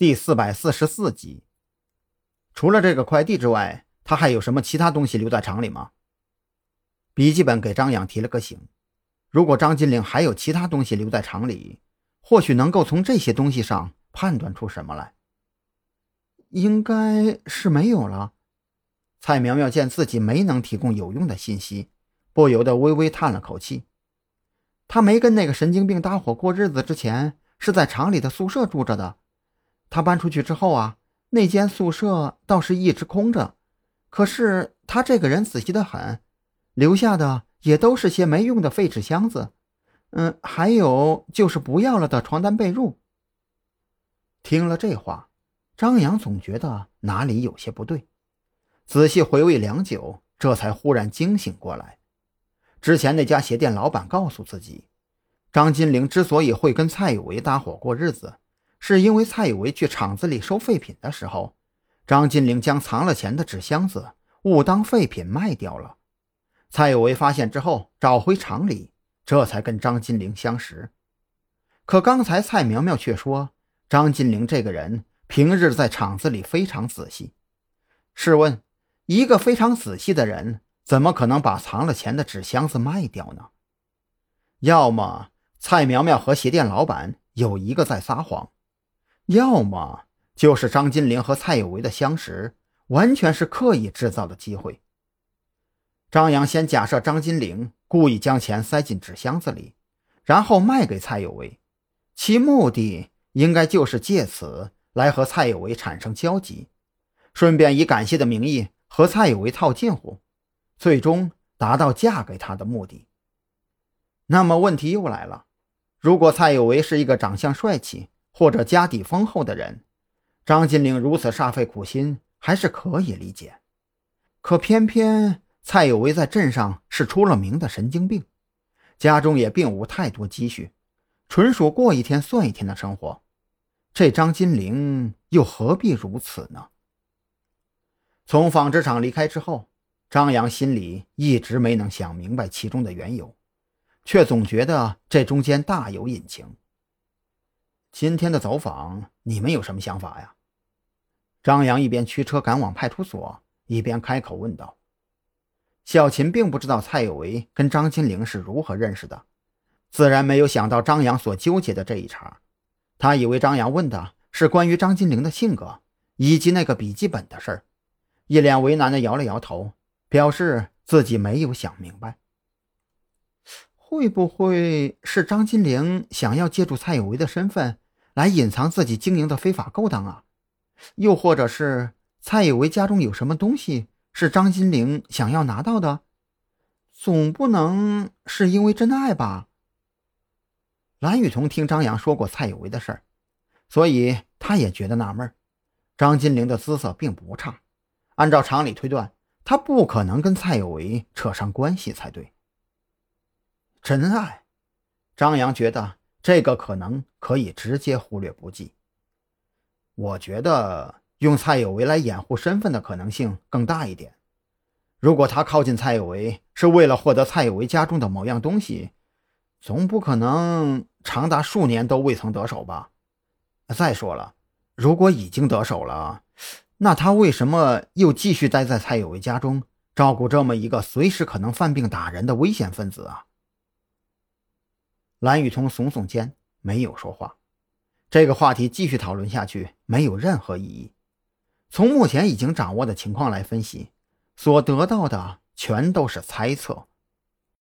第四百四十四集。除了这个快递之外，他还有什么其他东西留在厂里吗？笔记本给张扬提了个醒。如果张金玲还有其他东西留在厂里，或许能够从这些东西上判断出什么来。应该是没有了。蔡苗苗见自己没能提供有用的信息，不由得微微叹了口气。他没跟那个神经病搭伙过日子之前，是在厂里的宿舍住着的。他搬出去之后啊，那间宿舍倒是一直空着。可是他这个人仔细的很，留下的也都是些没用的废纸箱子。嗯，还有就是不要了的床单被褥。听了这话，张扬总觉得哪里有些不对，仔细回味良久，这才忽然惊醒过来。之前那家鞋店老板告诉自己，张金玲之所以会跟蔡有为搭伙过日子。是因为蔡有为去厂子里收废品的时候，张金玲将藏了钱的纸箱子误当废品卖掉了。蔡有为发现之后，找回厂里，这才跟张金玲相识。可刚才蔡苗苗却说，张金玲这个人平日在厂子里非常仔细。试问，一个非常仔细的人，怎么可能把藏了钱的纸箱子卖掉呢？要么蔡苗苗和鞋店老板有一个在撒谎。要么就是张金玲和蔡有为的相识，完全是刻意制造的机会。张扬先假设张金玲故意将钱塞进纸箱子里，然后卖给蔡有为，其目的应该就是借此来和蔡有为产生交集，顺便以感谢的名义和蔡有为套近乎，最终达到嫁给他的目的。那么问题又来了，如果蔡有为是一个长相帅气，或者家底丰厚的人，张金玲如此煞费苦心还是可以理解。可偏偏蔡有为在镇上是出了名的神经病，家中也并无太多积蓄，纯属过一天算一天的生活。这张金玲又何必如此呢？从纺织厂离开之后，张扬心里一直没能想明白其中的缘由，却总觉得这中间大有隐情。今天的走访，你们有什么想法呀？张扬一边驱车赶往派出所，一边开口问道。小琴并不知道蔡有为跟张金玲是如何认识的，自然没有想到张扬所纠结的这一茬。他以为张扬问的是关于张金玲的性格以及那个笔记本的事儿，一脸为难的摇了摇头，表示自己没有想明白。会不会是张金玲想要借助蔡有为的身份？来隐藏自己经营的非法勾当啊，又或者是蔡有为家中有什么东西是张金玲想要拿到的，总不能是因为真爱吧？蓝雨桐听张扬说过蔡有为的事儿，所以他也觉得纳闷张金玲的姿色并不差，按照常理推断，她不可能跟蔡有为扯上关系才对。真爱，张扬觉得。这个可能可以直接忽略不计。我觉得用蔡有为来掩护身份的可能性更大一点。如果他靠近蔡有为是为了获得蔡有为家中的某样东西，总不可能长达数年都未曾得手吧？再说了，如果已经得手了，那他为什么又继续待在蔡有为家中，照顾这么一个随时可能犯病打人的危险分子啊？蓝雨桐耸耸肩，没有说话。这个话题继续讨论下去没有任何意义。从目前已经掌握的情况来分析，所得到的全都是猜测。